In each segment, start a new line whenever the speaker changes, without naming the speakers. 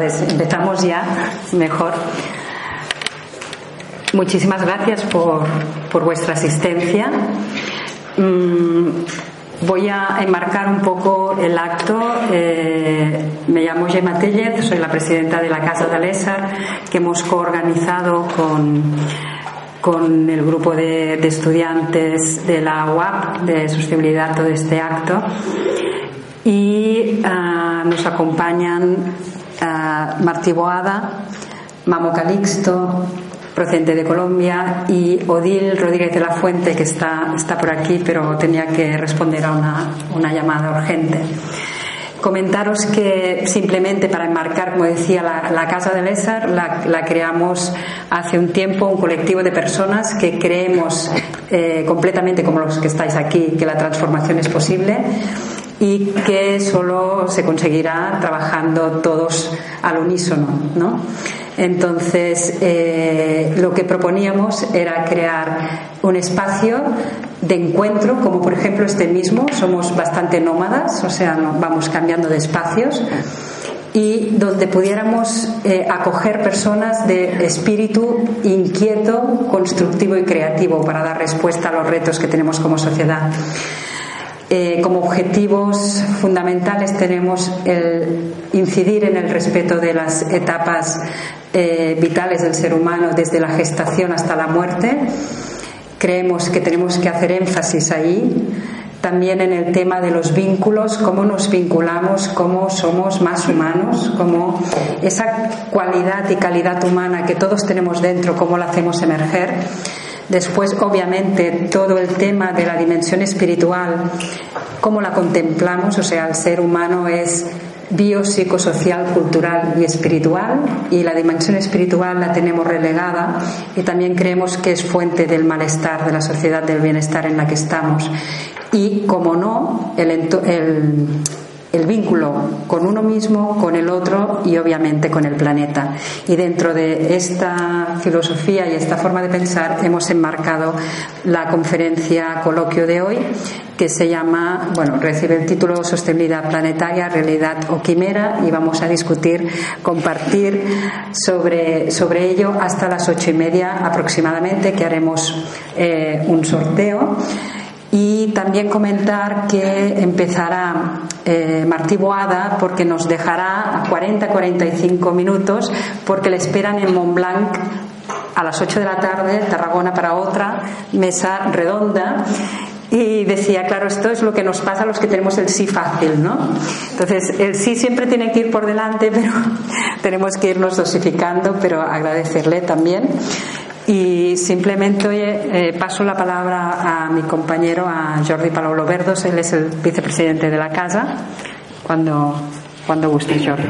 Empezamos ya mejor. Muchísimas gracias por, por vuestra asistencia. Mm, voy a enmarcar un poco el acto. Eh, me llamo Gemma Tellez, soy la presidenta de la Casa de Alésar, que hemos coorganizado con, con el grupo de, de estudiantes de la UAP de sostenibilidad todo este acto y ah, nos acompañan uh, Martí Boada, Mamo Calixto, procedente de Colombia, y Odil Rodríguez de la Fuente, que está, está por aquí, pero tenía que responder a una, una llamada urgente. Comentaros que simplemente para enmarcar, como decía, la, Casa de Lésar la, la, creamos hace un tiempo, un colectivo de personas que creemos eh, completamente como los que estáis aquí, que la transformación es posible y que solo se conseguirá trabajando todos al unísono. ¿no? Entonces, eh, lo que proponíamos era crear un espacio de encuentro, como por ejemplo este mismo, somos bastante nómadas, o sea, vamos cambiando de espacios y donde pudiéramos eh, acoger personas de espíritu inquieto, constructivo y creativo para dar respuesta a los retos que tenemos como sociedad. Eh, como objetivos fundamentales tenemos el incidir en el respeto de las etapas eh, vitales del ser humano desde la gestación hasta la muerte. Creemos que tenemos que hacer énfasis ahí. También en el tema de los vínculos, cómo nos vinculamos, cómo somos más humanos, cómo esa cualidad y calidad humana que todos tenemos dentro, cómo la hacemos emerger Después, obviamente, todo el tema de la dimensión espiritual, cómo la contemplamos, o sea, el ser humano es biopsicosocial, cultural y espiritual, y la dimensión espiritual la tenemos relegada y también creemos que es fuente del malestar de la sociedad, del bienestar en la que estamos. Y, como no, el, el el vínculo con uno mismo, con el otro y obviamente con el planeta. Y dentro de esta filosofía y esta forma de pensar hemos enmarcado la conferencia coloquio de hoy que se llama, bueno, recibe el título Sostenibilidad Planetaria, Realidad o Quimera y vamos a discutir, compartir sobre, sobre ello hasta las ocho y media aproximadamente que haremos eh, un sorteo. Y también comentar que empezará eh, Martí Boada porque nos dejará a 40-45 minutos porque le esperan en Montblanc a las 8 de la tarde, Tarragona para otra mesa redonda y decía, claro, esto es lo que nos pasa a los que tenemos el sí fácil, ¿no? Entonces, el sí siempre tiene que ir por delante, pero tenemos que irnos dosificando, pero agradecerle también. Y simplemente eh, paso la palabra a mi compañero, a Jordi Palolo Verdos, él es el vicepresidente de la casa, cuando, cuando guste, Jordi.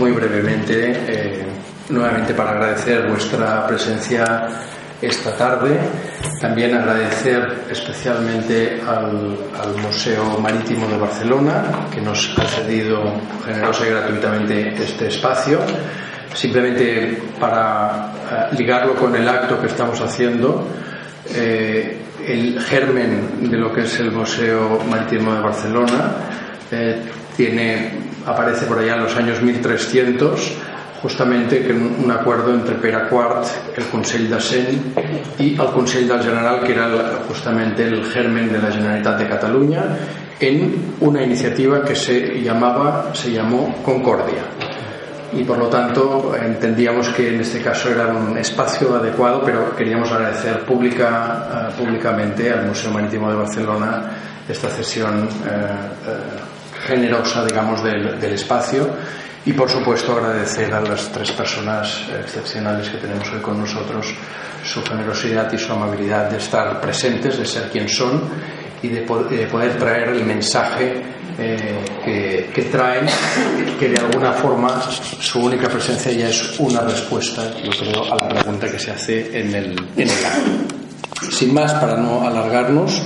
Muy brevemente, eh, nuevamente para agradecer vuestra presencia esta tarde. También agradecer especialmente al, Museo Marítimo de Barcelona, que nos ha cedido generosa y gratuitamente este espacio. Simplemente para eh, ligarlo con el acto que estamos haciendo, eh, el germen de lo que es el Museo Marítimo de Barcelona eh, tiene, aparece por allá en los años 1300 justamente que un acuerdo entre Pere IV, el Consell de Cent y el Consell del General, que era justamente el germen de la Generalitat de Cataluña, en una iniciativa que se llamaba, se llamó Concordia. Y por lo tanto entendíamos que en este caso era un espacio adecuado, pero queríamos agradecer pública, eh, públicamente al Museo Marítimo de Barcelona esta cesión eh, eh, generosa, digamos, del espacio y por supuesto agradecer a las tres personas excepcionales que tenemos hoy con nosotros su generosidad y su amabilidad de estar presentes, de ser quien son y de poder traer el mensaje eh, que, traen, que de alguna forma su única presencia ya es una respuesta, yo creo, a la pregunta que se hace en el, en acto. Sin más, para no alargarnos,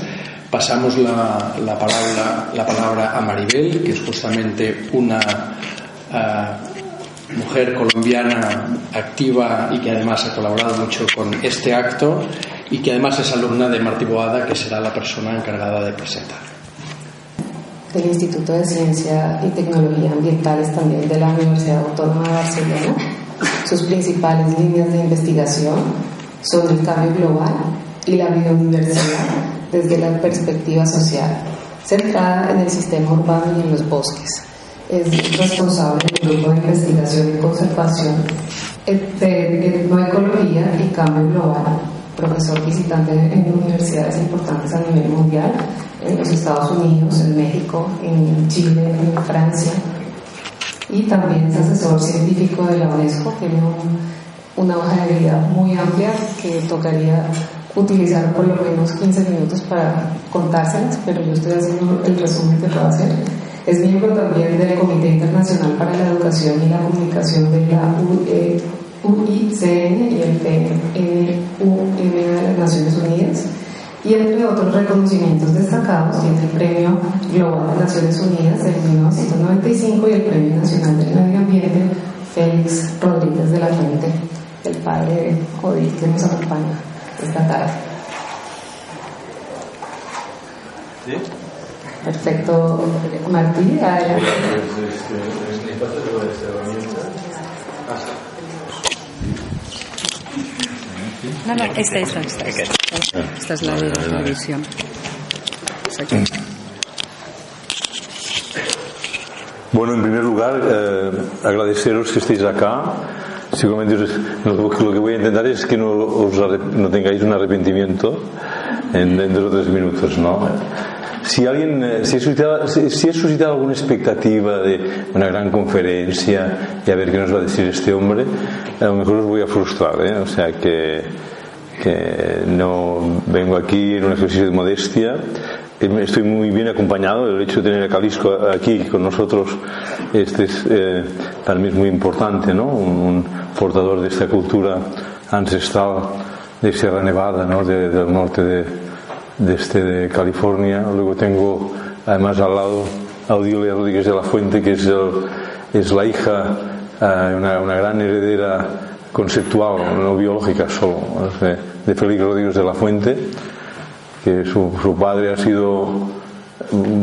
pasamos la, la, palabra, la palabra a Maribel, que es justamente una mujer colombiana activa y que además ha colaborado mucho con este acto y que además es alumna de Martí Boada, que será la persona encargada de presentar.
del Instituto de Ciencia y Tecnología Ambientales también de la Universidad Autónoma de Barcelona. Sus principales líneas de investigación son el cambio global y la biodiversidad desde la perspectiva social, centrada en el sistema urbano y en los bosques. Es responsable del grupo de investigación y conservación de etnoecología y cambio global, profesor visitante en universidades importantes a nivel mundial, en los Estados Unidos, en México, en Chile, en Francia, y también es asesor científico de la UNESCO, tiene una hoja de vida muy amplia que tocaría utilizar por lo menos 15 minutos para contárselas, pero yo estoy haciendo el resumen que puedo hacer. Es miembro también del Comité Internacional para la Educación y la Comunicación de la UICN y el PUM de las Naciones Unidas. Y entre otros reconocimientos destacados tiene el Premio Global de Naciones Unidas del 1995 y el Premio Nacional del Medio Ambiente Félix Rodríguez de la Fuente, el padre Odil que nos acompaña esta tarde. ¿Sí? Perfecto, Martí, adelante.
No, no, esta, esta, esta. Esta, es la de la edición.
Bueno, en primer lugar, eh, agradeceros que estéis acá. Seguramente lo, que voy a intentar es que no, os, no tengáis un arrepentimiento en, dentro de tres minutos, ¿no? Si alguien, eh, si he, suscitado, si, suscitado alguna expectativa de una gran conferencia y a ver qué nos va a decir este hombre, a lo mejor os voy a frustrar, ¿eh? O sea que, que no vengo aquí en un ejercicio de modestia, estoy muy bien acompañado. El hecho de tener a Calisco aquí con nosotros este es eh, para mí es muy importante, ¿no? Un, portador de esta cultura ancestral de Sierra Nevada, ¿no? del norte de, de, este, California. Luego tengo además al lado a Rodríguez de la Fuente, que es, es la hija, eh, una, una, gran heredera conceptual, no biológica solo, de Félix Rodríguez de la Fuente que su, su padre ha sido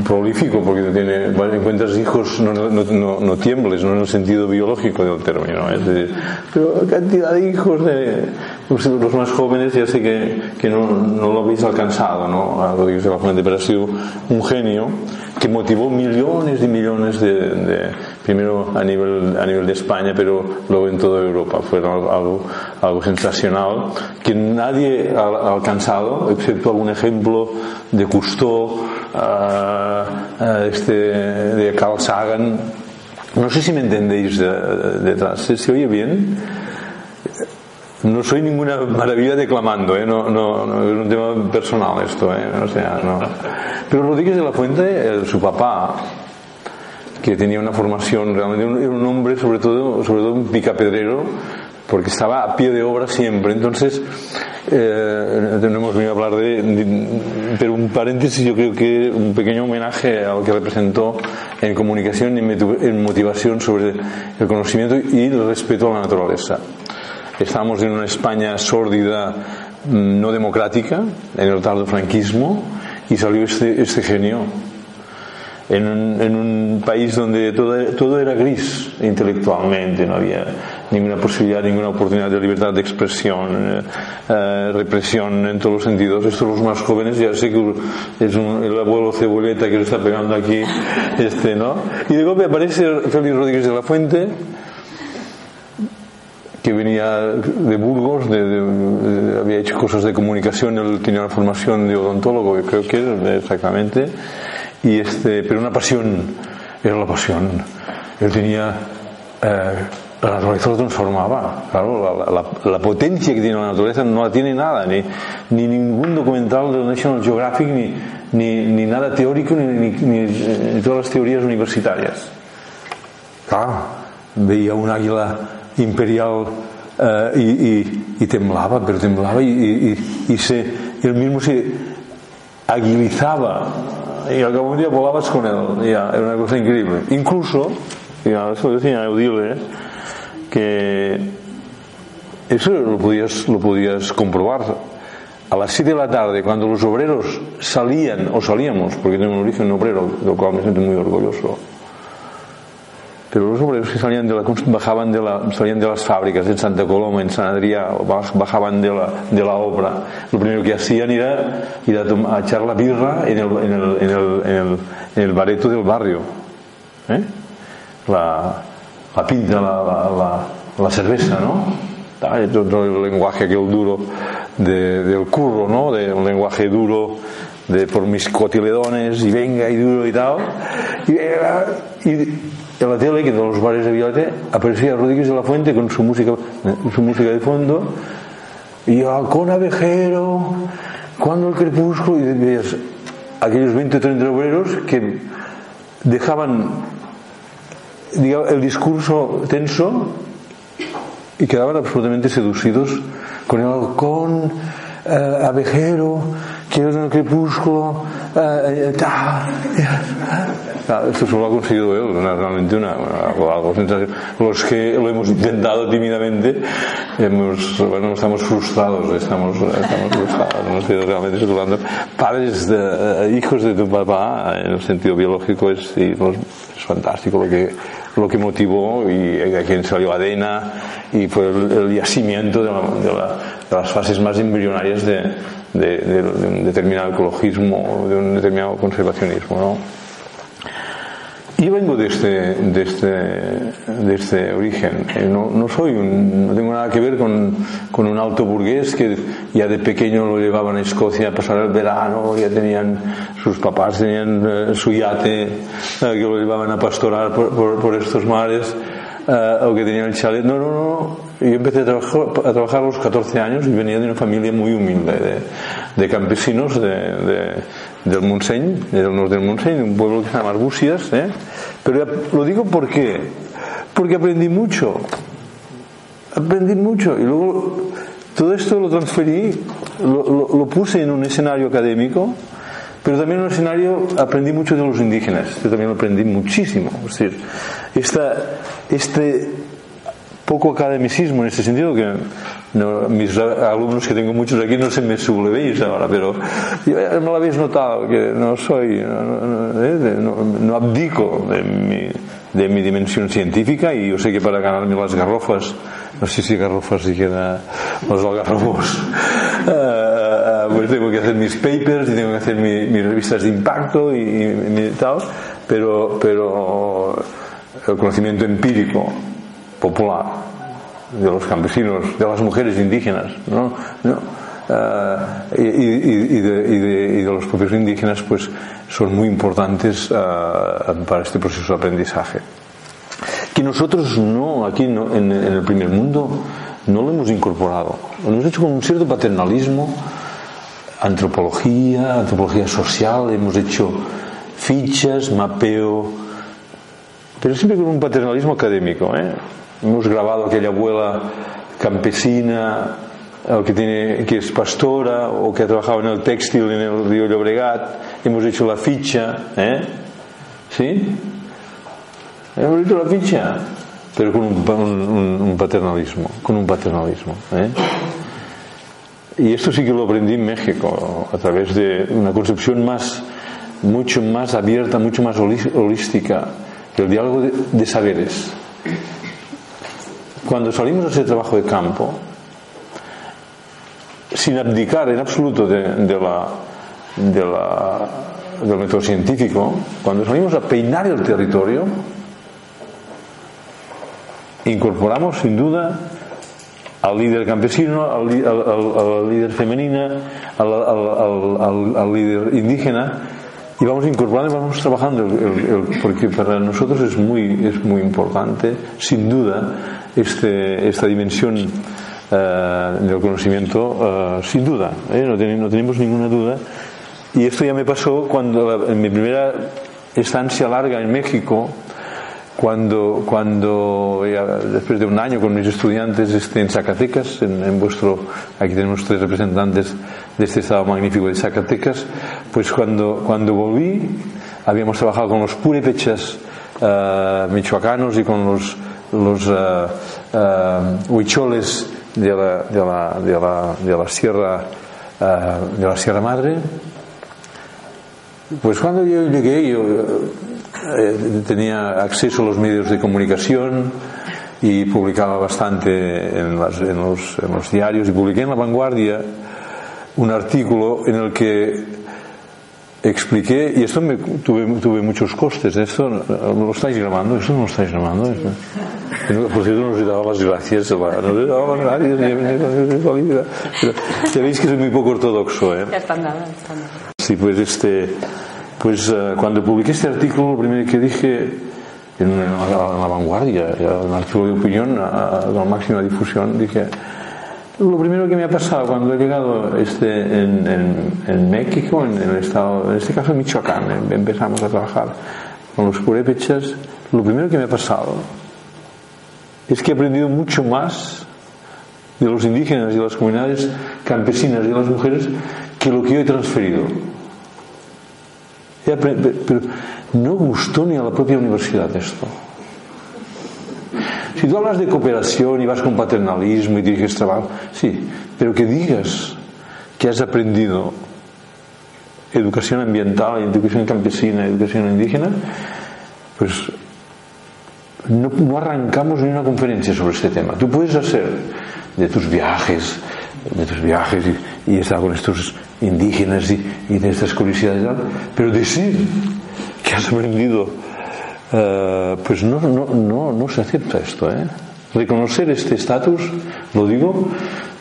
prolífico porque tiene, encuentras hijos, no, no, no, no, tiembles, no en el sentido biológico del término, decir, pero cantidad de hijos de los más jóvenes ya sé que, que no, no, lo habéis alcanzado, ¿no? Rodríguez de la Fuente, pero ha sido un genio que motivó millones y millones de, de, primero a nivel, a nivel de España, pero luego en toda Europa. Fue algo, algo sensacional que nadie ha alcanzado, excepto algún ejemplo de Cousteau, uh, este, de Carl Sagan. No sé si me entendéis detrás. ¿Se, ¿Se oye bien? No soy ninguna maravilla declamando, ¿eh? no, no, no, es un tema personal esto, ¿eh? o sea, no. Pero Rodríguez de la Fuente, su papá, que tenía una formación, realmente era un hombre sobre todo, sobre todo un picapedrero, porque estaba a pie de obra siempre. Entonces, eh, no hemos venido hablar de, de, pero un paréntesis, yo creo que un pequeño homenaje a lo que representó en comunicación y en motivación sobre el conocimiento y el respeto a la naturaleza. Estábamos en una España sórdida, mm, no democrática, en el tardo franquismo, y salió este, este genio. En un, país donde todo, era gris intelectualmente, no había ninguna posibilidad, ninguna oportunidad de libertad de expresión, eh, eh, represión en todos los sentidos. Estos los más jóvenes, ya sé que es el abuelo ceboleta que lo está pegando aquí, este, ¿no? Y de golpe aparece Félix Rodríguez de la Fuente, que venía de Burgos, de, de, de, había hecho cosas de comunicación, él tenía una formación de odontólogo, creo que era exactamente, y este, pero una pasión, era la pasión. Él tenía, eh, la naturaleza lo transformaba, claro, la, la, la, potencia que tiene la naturaleza no la tiene nada, ni, ni ningún documental de National Geographic, ni, ni, ni nada teórico, ni, ni, todas las teorías universitarias. Claro, veía un águila imperial y, y, y, temblaba, pero temblaba y, y, se, él mismo se agilizaba y al cabo de un día volabas con él, ya, era una cosa increíble. Incluso, ya, eso decía Eudile, que eso lo podías, lo podías comprobar. a las 7 de la tarde, cuando los obreros salían, o salíamos, porque tengo un origen obrero, de lo cual me siento muy orgulloso, pero los obreros que salían de la, bajaban de la, salían de las fábricas en Santa Coloma, en San Adrià, bajaban de la, de la obra, lo primero que hacían era ir a, echar la birra en el, en el, en el, en el, en bareto del barrio. ¿eh? La, la pinta, la, la, cerveza, ¿no? todo el lenguaje aquel duro de, del curro, ¿no? De un lenguaje duro de por mis cotiledones y venga y duro y tal. Y, y en la tele, que de los bares de Villate, aparecía Rodríguez de la Fuente con su música, su música de fondo. Y halcón abejero, cuando el crepúsculo, y veías aquellos 20 o 30 obreros que dejaban digamos, el discurso tenso y quedaban absolutamente seducidos con el halcón eh, abejero que es el crepúsculo eh, eh, esto solo ha conseguido él realmente una, algo sensación los que lo hemos intentado tímidamente hemos, bueno, estamos frustrados estamos, estamos frustrados hemos sido realmente hablando padres de, hijos de tu papá en el sentido biológico es, y, es fantástico lo que lo que motivó y a quien salió Adena y fue el, el yacimiento de, la, de, la, de, las fases más embrionarias de, de, un determinado ecologismo, de un determinado conservacionismo. ¿no? Yo vengo de este, de este, de este origen. Eh, no, no, soy un, no tengo nada que ver con, con, un alto burgués que ya de pequeño lo llevaban a Escocia a pasar el verano, ya tenían, sus papás tenían eh, su yate, eh, que lo llevaban a pastorar por, por, por estos mares, eh, o que tenían el chalet. No, no, no. Yo empecé a trabajar, a trabajar a los 14 años y venía de una familia muy humilde, de, campesinos de, de del Montseny, del norte del Montseny, un pueblo que se llama Arbúcies, ¿eh? pero lo digo porque porque aprendí mucho, aprendí mucho y luego todo esto lo transferí, lo, lo, puse en un escenario académico, pero también en un escenario aprendí mucho de los indígenas, yo también aprendí muchísimo, es decir, esta, este poco academicismo en este sentido que no, mis alumnos que tengo muchos aquí no se me sublevéis ahora pero yo, no lo habéis notado que no soy no, no, eh, abdico de mi, de mi dimensión científica y yo sé que para ganarme las garrofas no sé si garrofas si queda los algarrobos uh, pues tengo que hacer mis papers y tengo que hacer mi, mis revistas de impacto y, y, y tal pero pero el conocimiento empírico popular de los campesinos, de las mujeres indígenas, ¿no? ¿No? Uh, y, y, y, de, de, y, de, los propios indígenas, pues son muy importantes uh, para este proceso de aprendizaje. Que nosotros no, aquí no, en, en, el primer mundo, no lo hemos incorporado. Lo hemos hecho con un cierto paternalismo, antropología, antropología social, hemos hecho fichas, mapeo, pero siempre con un paternalismo académico. ¿eh? Hemos grabado aquella abuela campesina, o que, tiene, que es pastora, o que ha trabajado en el textil en el río Llobregat. Hemos hecho la ficha, ¿eh? ¿Sí? Hemos hecho la ficha, pero con un, un, paternalismo, con un paternalismo. ¿eh? Y esto sí que lo aprendí en México, a través de una concepción más, mucho más abierta, mucho más holística, el diálogo de, saberes. Cuando salimos a ese trabajo de campo, sin abdicar en absoluto de, la, de la, del método científico, cuando salimos a peinar el territorio, incorporamos sin duda al líder campesino, al, al, al líder femenina, al, líder indígena, y vamos incorporando y vamos trabajando, el, porque para nosotros es muy, es muy importante, sin duda, este, esta dimensión uh, del conocimiento, uh, sin duda, ¿eh? no, ten, no, tenemos ninguna duda. Y esto ya me pasó cuando, en mi primera estancia larga en México, cuando, cuando ya, después de un año con mis estudiantes este, en Zacatecas, en, en, vuestro, aquí tenemos tres representantes de este estado magnífico de Zacatecas, pues cuando, cuando volví, habíamos trabajado con los purépechas uh, michoacanos y con los los uh, uh, huicholes de la, de, la, de, la, de la Sierra de la Sierra Madre. Pues cuando yo llegué, yo eh, tenía acceso a los medios de comunicación y publicaba bastante en, los, en, los, diarios y publiqué en La Vanguardia un artículo en el que expliqué, y esto me, tuve, tuve muchos costes, esto lo estáis grabando, esto no lo estáis grabando. Esto. Por cierto, nos daba las gracias, nos daba las gracias, ya veis que soy muy poco ortodoxo. ¿eh?
Ya.
Sí, pues este, pues uh, cuando publiqué este artículo, lo primero que dije en, en, la, en vanguardia, un artículo de opinión a, la máxima difusión, dije, lo primero que me ha pasado cuando he llegado este, en, en, en México, en, el estado, en este caso en Michoacán, empezamos a trabajar con los purépechas, lo primero que me ha pasado es que he aprendido mucho más de los indígenas y de las comunidades campesinas y de las mujeres que lo que yo he transferido no gustó ni a la propia universidad esto. Si tú hablas de cooperación y vas con paternalismo y diriges trabajo, sí, pero que digas que has aprendido educación ambiental, educación campesina, educación indígena, pues no, no, arrancamos ni una conferencia sobre este tema. Tú puedes hacer de tus viajes, de tus viajes y, y estar con estos indígenas y, de estas curiosidades, pero decir que has aprendido, uh, pues no, no, no, no se acepta esto. ¿eh? Reconocer este estatus, lo digo,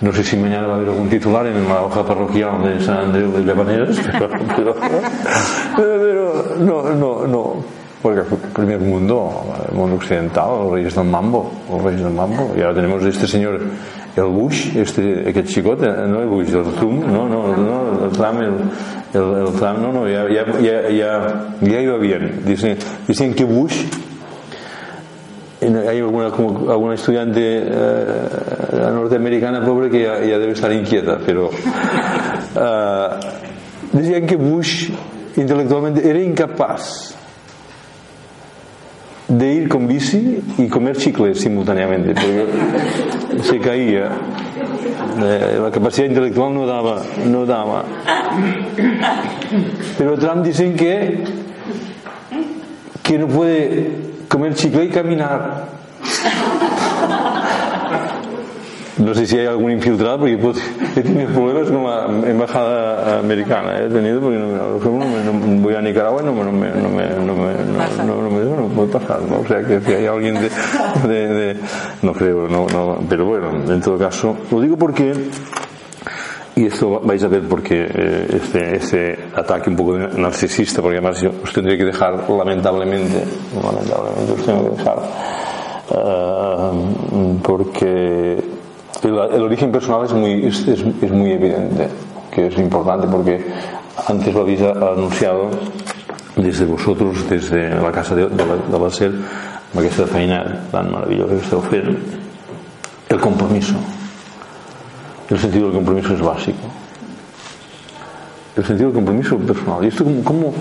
no sé si mañana va a haber algún titular en la hoja parroquial de San Andreu de Llavaneras, pero no, no, no. Porque el primer mundo, el mundo occidental, los reyes del mambo, los reyes del mambo, y ahora tenemos este señor el Bush, este, aquest xicot, no el Bush, el Trump, no, no, no el Trump, el, el, el Trump, no, no, ya, ya, ya, ya, ya iba bien. Dicen, dicen que Bush, hay alguna, como, alguna estudiante eh, norteamericana pobre que ya, ya, debe estar inquieta, pero uh, decían que Bush intelectualmente era incapaz de ir con bici y comer chicles simultáneamente, porque se caía. Eh, la capacidad intelectual no daba, no daba. Pero Trump dicen que, que no puede comer chicle y caminar. No sé si hay algún infiltrado, porque pues, he tenido problemas con la embajada americana. He tenido, porque no, no, no voy a Nicaragua y no, no, me, no, me, no, me, no, no, me, no puede pasar. ¿no? O sea, que si hay alguien de, de, de. No creo, no, no, pero bueno, en todo caso, lo digo porque. Y esto vais a ver porque eh, este, este ataque un poco narcisista, porque además yo os tendría que dejar, lamentablemente, lamentablemente os tengo que dejar, uh, porque el, origen personal es muy, es, es, muy evidente, que es importante porque antes lo habéis anunciado desde vosotros, desde la casa de, de, la, de la SER, amb tan maravillosa que esteu el compromiso. El sentido del compromiso es básico. El sentido del compromiso personal. ¿Y esto cómo, cómo,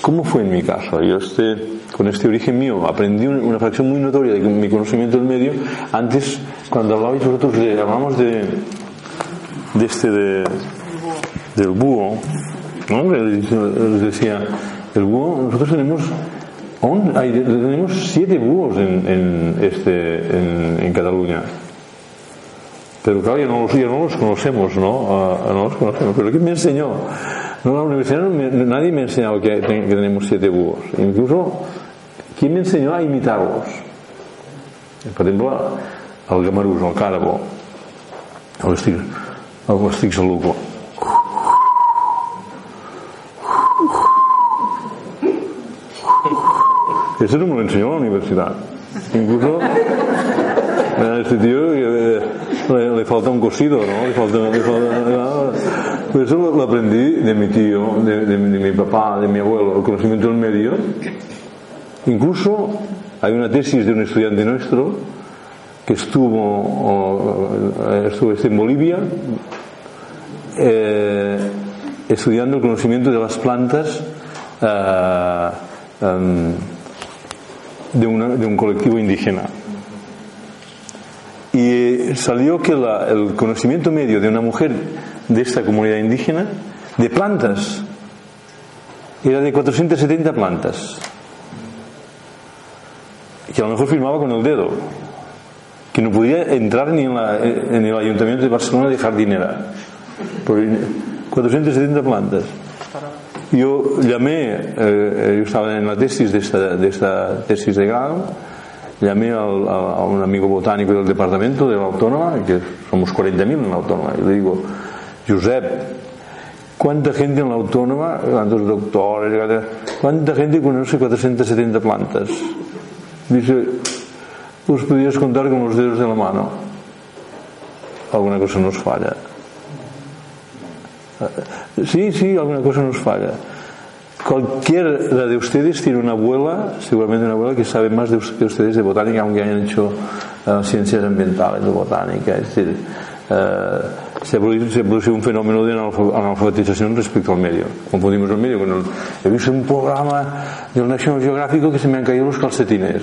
cómo fue en mi caso? Yo este, con este origen mío aprendí una fracción muy notoria de mi conocimiento del medio. Antes, cuando hablabais vosotros de, hablamos de, de este, de, del búho, ¿no? Les decía, el búho, nosotros tenemos on, tenemos siete búhos en, en, este, en, Cataluña. Pero claro, ya no los, ya no los conocemos, ¿no? Uh, no los conocemos. Pero ¿quién me enseñó? No, la universidad nadie me ha enseñado que, que, tenemos siete búhos. Incluso, ¿quién me enseñó a imitarlos? Per exemple, el gamarús, el càrabo, l'estic, l'estic saluco. Eso no me lo enseñó la universidad. Incluso, a este tío le, le, falta un cosido, ¿no? Le falta, le falta, pero eso lo, aprendí de mi tío, de, de, de, mi papá, de mi abuelo, el conocimiento del medio. Incluso hay una tesis de un estudiante nuestro que estuvo, estuvo en Bolivia eh, estudiando el conocimiento de las plantas eh, um, de, un colectivo indígena. Y salió que el conocimiento medio de una mujer de esta comunidad indígena de plantas era de 470 plantas que a lo mejor firmaba con el dedo que no podía entrar ni en, la- en el ayuntamiento de Barcelona de jardinera por 470 plantas yo llamé eh, yo estaba en la tesis de esta, de esta tesis de grado llamé al- a, a un amigo botánico del departamento de la autónoma que somos 40.000 en la autónoma y le digo Josep ¿Cuánta gente en la autónoma, cuántos doctores, cuánta gente conoce 470 plantas? Dice, pues podrías contar con los dedos de la mano. Alguna cosa nos falla. Sí, sí, alguna cosa nos falla. Cualquiera de ustedes tiene una abuela, seguramente una abuela que sabe más de que ustedes de botánica, aunque hayan hecho eh, ciencias ambientales de botánica. Es decir, eh, se, produce, se produce un fenómeno de analfa- analfabetización respecto al medio. Confundimos el medio con el. He visto un programa del National Geographic que se me han caído los calcetines.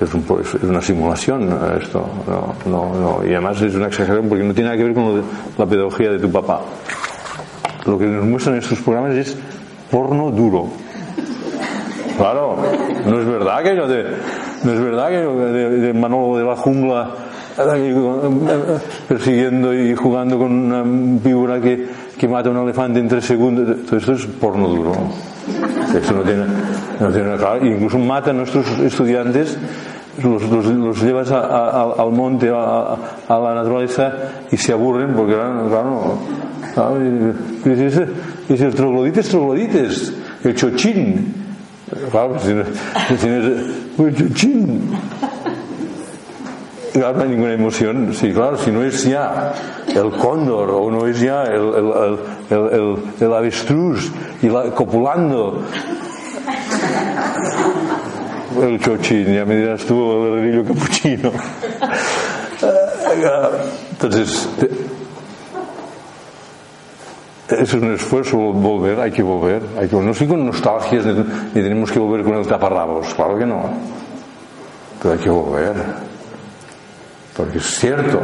Es, un es una simulación esto, no, no, no. y además es una exageración porque no tiene nada que ver con de la pedagogía de tu papá. Lo que nos muestran estos programas es porno duro. Claro, no es verdad que no, de, no es verdad que de, de Manolo de la jungla persiguiendo y jugando con una víbora que, que mata a un elefante en tres segundos. Todo esto es porno duro. Esto no tiene, no tiene claro. Incluso mata a nuestros estudiantes, los, los, llevas a- al monte, a, a la naturaleza y se aburren porque, claro, claro, y- y dice, troglodites, troglodites, el chochín. Claro, si si no el chochín. Hay ninguna emoción. Sí, claro, si no es ya el cóndor o no es ya el, el, el, el, la, copulando. El chochín, ya me dirás tú, el grillo capuchino. Entonces, es un esfuerzo volver, hay que volver. Hay que, no soy con nostalgias ni tenemos que volver con el taparrabos, claro que no. Pero hay que volver. Porque es cierto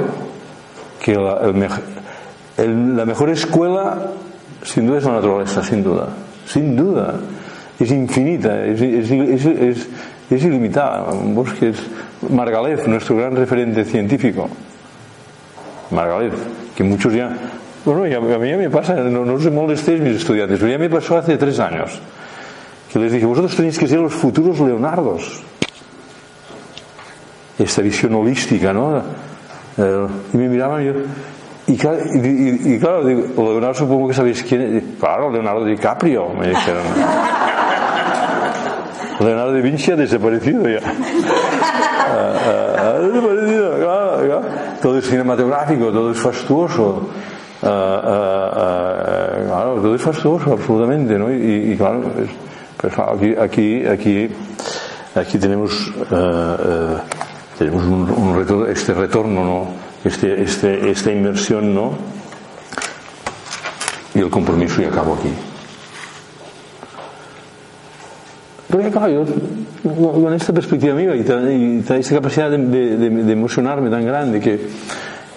que la, mejor escuela, sin duda, es la naturaleza, sin duda. Sin duda. Es infinita, es, ilimitada. Bosque es Margalef, nuestro gran referente científico. Margalef, que muchos ya. Bueno, ya- a mí ya me pasa, no, no os molestéis mis estudiantes, pero ya me pasó hace tres años. Que les dije, vosotros tenéis que ser los futuros Leonardos esta visión holística, ¿no? Eh, y me miraban y yo, y, claro, digo, Leonardo supongo que sabéis quién es. Claro, Leonardo DiCaprio, me dijeron. Leonardo da Vinci ha desaparecido ya. Ah, ah, ha desaparecido, claro, claro. Todo es cinematográfico, todo es fastuoso. Ah, ah, ah, claro, todo es fastuoso, absolutamente, ¿no? Y, y claro, es- pues, aquí, aquí, aquí, aquí tenemos, eh, eh, tenemos un, retorno, este retorno, ¿no? Este, este, esta inversión, ¿no? Y el compromiso y acabo aquí. Yo con esta perspectiva mía y, esta capacidad de, emocionarme tan grande que,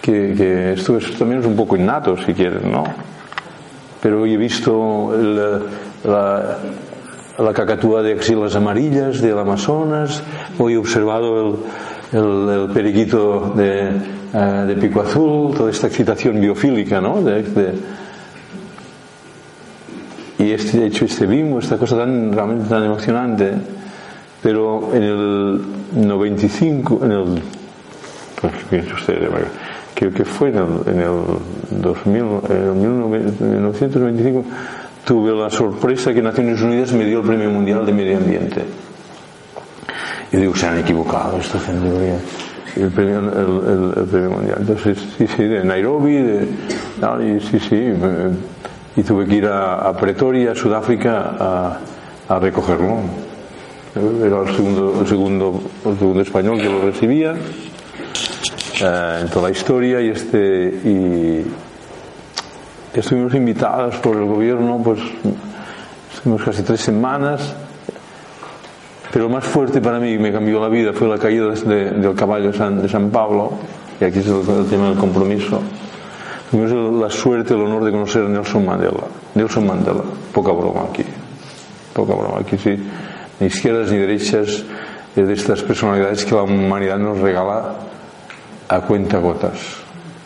que, esto es, también es un poco innato, si quieren, ¿no? Pero hoy he visto la, la cacatúa de axilas amarillas del Amazonas, hoy he observado el, el, el periquito de, eh, de pico azul, toda esta excitación biofílica, ¿no? De- de- y este, he hecho este bimbo, esta cosa tan realmente tan emocionante, pero en el 95, en el, pues, usted, que, que fue en el, en el 2000, en el 1995, tuve la sorpresa que Naciones Unidas me dio el Premio Mundial de Medio Ambiente. Y digo, se han equivocado esta gente, el premio, el, el- el premio mundial. Entonces, sí, sí, de Nairobi, de, no, y sí, sí, y tuve que ir a, a Pretoria, Sudáfrica, a, a recogerlo. Era el segundo, el segundo, el segundo español que lo recibía eh, en toda la historia y este y estuvimos invitados por el gobierno, pues estuvimos casi tres semanas pero lo más fuerte para mí, me cambió la vida, fue la caída de- del caballo San, de San Pablo, y aquí es el, tema del compromiso. Tuvimos la suerte, el honor de conocer a Nelson Mandela. Nelson Mandela, poca broma aquí. Poca broma aquí, sí. Ni izquierdas ni derechas, de estas personalidades que la humanidad nos regala a cuenta gotas.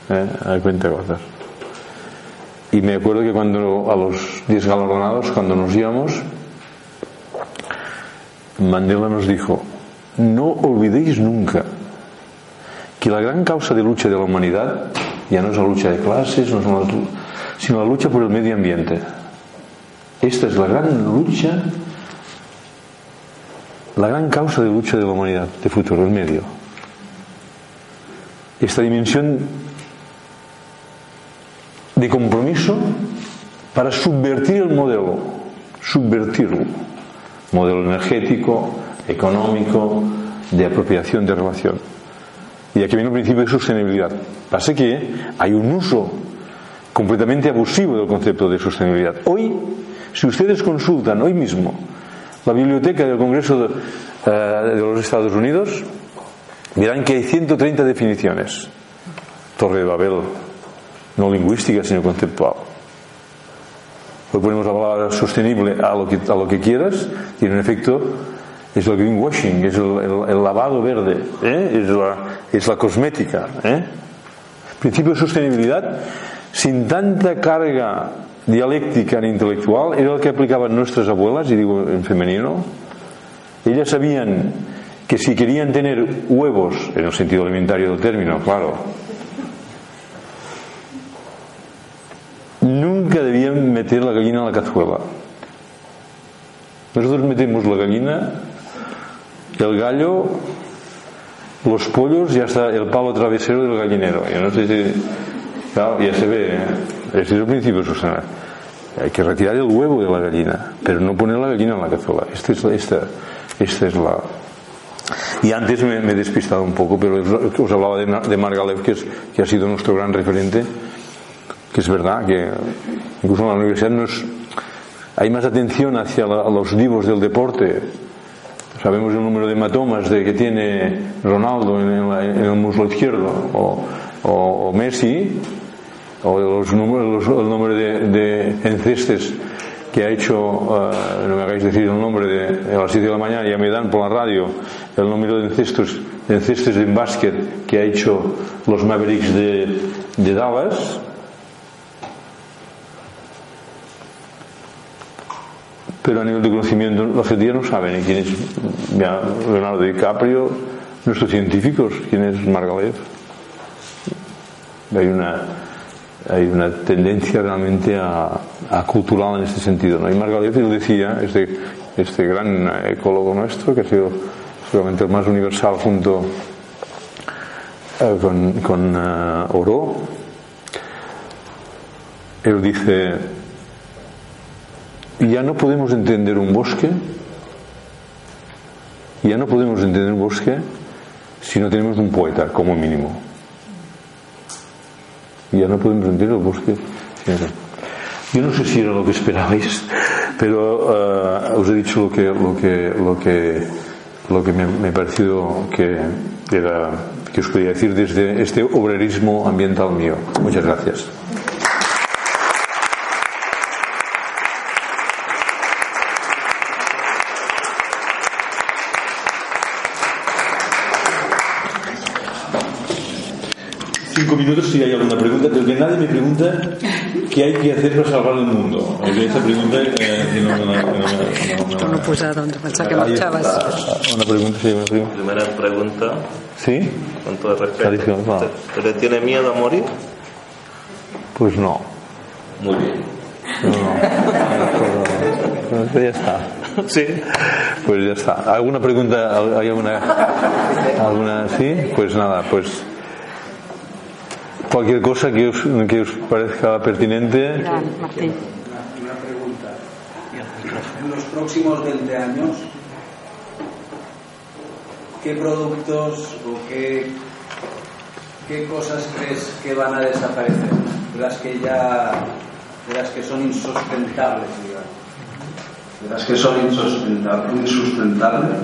¿eh? A cuenta gotas. Y me acuerdo que cuando a los 10 galardonados, cuando nos íbamos, Mandela nos dijo, no olvidéis nunca que la gran causa de lucha de la humanidad ya no es la lucha de clases, no sino la lucha por el medio ambiente. Esta es la gran lucha, la gran causa de lucha de la humanidad, de futuro, el medio. Esta dimensión de compromiso para subvertir el modelo, subvertirlo. Modelo energético, económico, de apropiación de relación. Y aquí viene el principio de sostenibilidad. Pasa que hay un uso completamente abusivo del concepto de sostenibilidad. Hoy, si ustedes consultan hoy mismo la biblioteca del Congreso de, eh, de los Estados Unidos, verán que hay 130 definiciones. Torre de Babel, no lingüística, sino conceptual. Hoy ponemos la palabra sostenible a lo que, a lo que quieras, tiene un efecto, es el greenwashing, es el, lavado verde, ¿eh? es, la, es, la, cosmética. ¿eh? Principio de sostenibilidad, sin tanta carga dialéctica ni intelectual, era el que aplicaban nuestras abuelas, y digo en femenino. Ellas sabían que si querían tener huevos, en el sentido alimentario del término, claro, nunca debían meter la gallina en la cazuela. Nosotros metemos la gallina, el gallo, los pollos y hasta el palo travesero del gallinero. Yo no sé si. Claro, ya se ve. ¿eh? Ese es el principio, Susana. Hay que retirar el huevo de la gallina, pero no poner la gallina en la cazuela. Esta es, esta, esta es la. Y antes me, he despistado un poco, pero os hablaba de, de Margalev, que, es, que ha sido nuestro gran referente que es verdad que incluso en la universidad no hay más atención hacia los vivos del deporte. Sabemos el número de hematomas de que tiene Ronaldo en, el muslo izquierdo o, Messi, o los números, el número de, encestes que ha hecho, eh, no me hagáis decir el nombre de, a las 7 de la mañana, ya me dan por la radio el número de encestos, de encestes en básquet que ha hecho los Mavericks de, de Dallas, pero a nivel de conocimiento la gente no sabe ni quién es Leonardo DiCaprio, nuestros científicos, quién es Margalef. Hay una, tendencia realmente a, cultural en este sentido. ¿no? Y Margalef, lo decía, este, gran ecólogo nuestro, que ha sido seguramente el más universal junto eh, con, con uh, Oro, él dice ya no podemos entender un bosque, ya no podemos entender un bosque si no tenemos un poeta, como mínimo. Ya no podemos entender el bosque. Yo no sé si era lo que esperabais, pero uh, os he dicho lo que, lo que, lo que, lo que me, me ha parecido que, era, que os podía decir desde este obrerismo ambiental mío. Muchas gracias. Cinco minutos si hay alguna pregunta, pero que nadie me pregunta qué hay que hacer para salvar el mundo. esa pregunta eh, no, no, no,
no, no posada, on pensar que marxaves.
Una pregunta, sí, una pregunta.
Primera pregunta.
¿Sí?
Con todo el respeto. ¿Te, ¿Te tiene miedo a morir?
Pues no.
Muy bien.
No, no. ya está.
Sí.
Pues ya está. ¿Alguna pregunta? ¿Hay alguna? ¿Alguna? Sí. Pues nada, pues cualquier cosa que os, que os parezca pertinente.
Una, pregunta. En los próximos 20 años, ¿qué productos o qué, qué cosas crees que van a desaparecer? De las que ya, de las que son insustentables, digamos. De las que son insustentables, insustentables,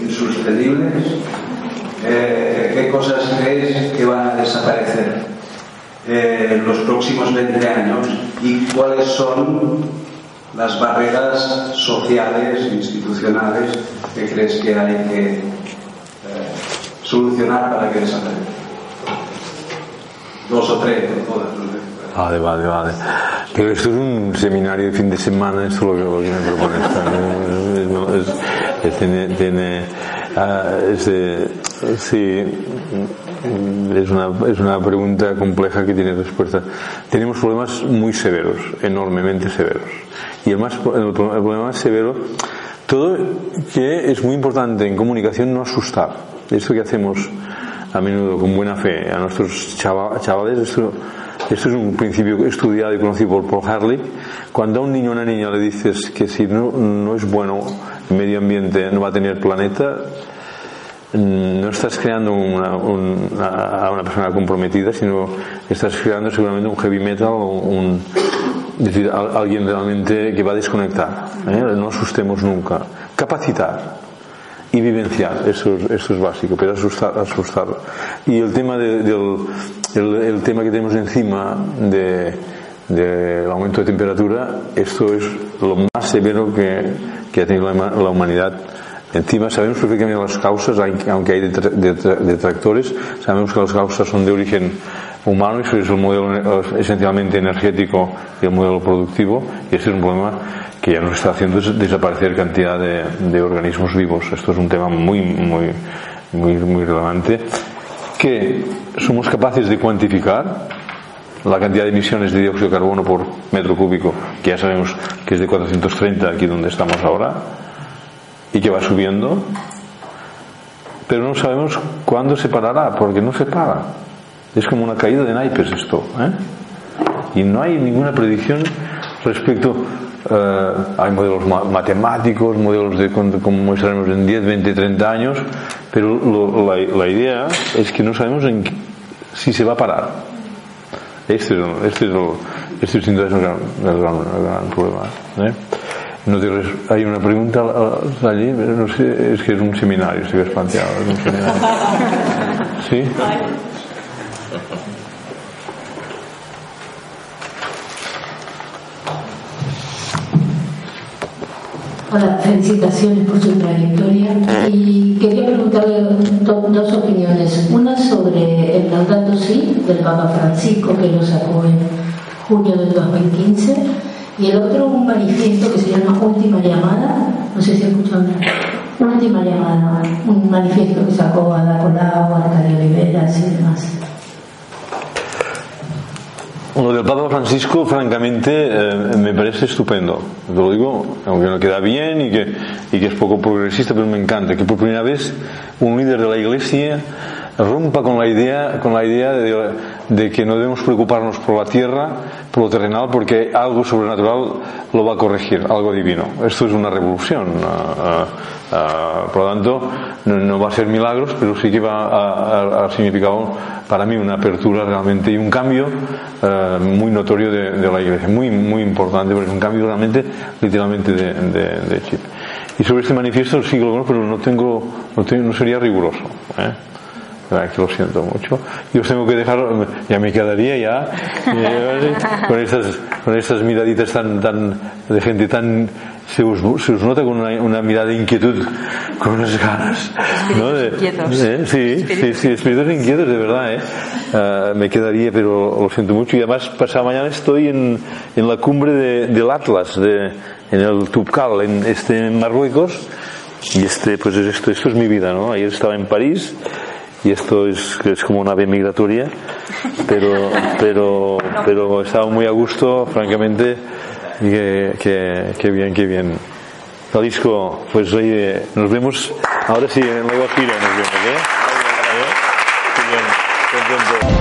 insostenibles eh, ¿qué cosas crees que van a desaparecer en los próximos 20 años y cuáles son las barreras sociales, institucionales que crees que hay que solucionar para que desaparezcan? Dos o tres, todas.
Vale, vale, vale. Pero esto es un seminario de fin de semana, esto es lo que, me propone. Es, tiene, tiene uh, sí, es una, es una pregunta compleja que tiene respuesta. Tenemos problemas muy severos, enormemente severos. Y el, más, el problema más severo, todo que es muy importante en comunicación no asustar. Esto que hacemos a menudo con buena fe a nuestros chavales, esto esto es un principio estudiado y conocido por Paul Harley. Cuando a un niño o una niña le dices que si no, no es bueno el medio ambiente, no va a tener planeta, no estás creando una, a una persona comprometida, sino estás creando seguramente un heavy metal o un, decir, alguien realmente que va a desconectar. ¿eh? No asustemos nunca. Capacitar y vivenciar, eso, eso es básico, pero asustar, asustar. Y el tema del el, tema que tenemos encima del de, aumento de temperatura, esto es lo más severo que, ha tenido la, humanidad. Encima sabemos perfectamente las causas, aunque hay detractores, sabemos que las causas son de origen humano, eso es el modelo esencialmente energético y el modelo productivo, y ese es un problema que ya nos está haciendo desaparecer cantidad de, de organismos vivos. Esto es un tema muy, muy, muy, muy relevante que somos capaces de cuantificar la cantidad de emisiones de dióxido de carbono por metro cúbico, que ya sabemos que es de 430 aquí donde estamos ahora, y que va subiendo, pero no sabemos cuándo se parará, porque no se para. Es como una caída de naipes esto. ¿eh? Y no hay ninguna predicción respecto eh, hay modelos matemáticos, modelos de cómo mostraremos en 10, 20, 30 años, pero la, idea es que no sabemos en, si se va a parar. Este es, este es, este es el gran, el gran, el gran problema. ¿eh? No te hay una pregunta allí, no sé, es que es un seminario, si ves planteado, es un seminario. ¿Sí?
Hola, felicitaciones por su trayectoria. Y quería preguntarle dos opiniones. Una sobre el Laudato Si del Papa Francisco, que lo sacó en junio del 2015. Y el otro, un manifiesto que se llama Última Llamada. No sé si escuchan. Última Llamada. Un manifiesto que sacó a La Colau, a Arcadio Oliveras y demás.
Lo del Papa Francisco, francamente, eh, me parece estupendo. Lo digo, aunque no queda bien y que, y que es poco progresista, pero me encanta que por primera vez un líder de la Iglesia rompa con la idea, con la idea de, que no debemos preocuparnos por la tierra, por lo terrenal, porque algo sobrenatural lo va a corregir, algo divino. Esto es una revolución. Ah, ah, por lo tanto, no, va a ser milagros, pero sí que va a, significar para mí una apertura realmente y un cambio muy notorio de, la iglesia, muy, muy importante, porque es un cambio realmente, literalmente, de, chip. Y sobre este manifiesto sí que lo pero no tengo, no, tengo, no sería riguroso. ¿eh? Que lo siento mucho. Y os tengo que dejar, ya me quedaría ya, con estas, con estas miraditas tan, tan, de gente tan, se os, se os nota con una, una, mirada de inquietud, con unas ganas. ¿no? De, ¿eh? Sí, sí, sí, espíritus inquietos, de verdad, ¿eh? Uh, me quedaría, pero lo siento mucho. Y además, pasado mañana estoy en, en la cumbre de, del Atlas, de, en el Tubcal, en, este, en Marruecos. Y este, pues esto, esto es mi vida, ¿no? Ayer estaba en París y esto es, es como una ave migratoria, pero, pero, pero estaba muy a gusto, francamente, y que, que, que bien, que bien. Jalisco, pues oye, nos vemos ahora sí en el giro, nos vemos, ¿eh?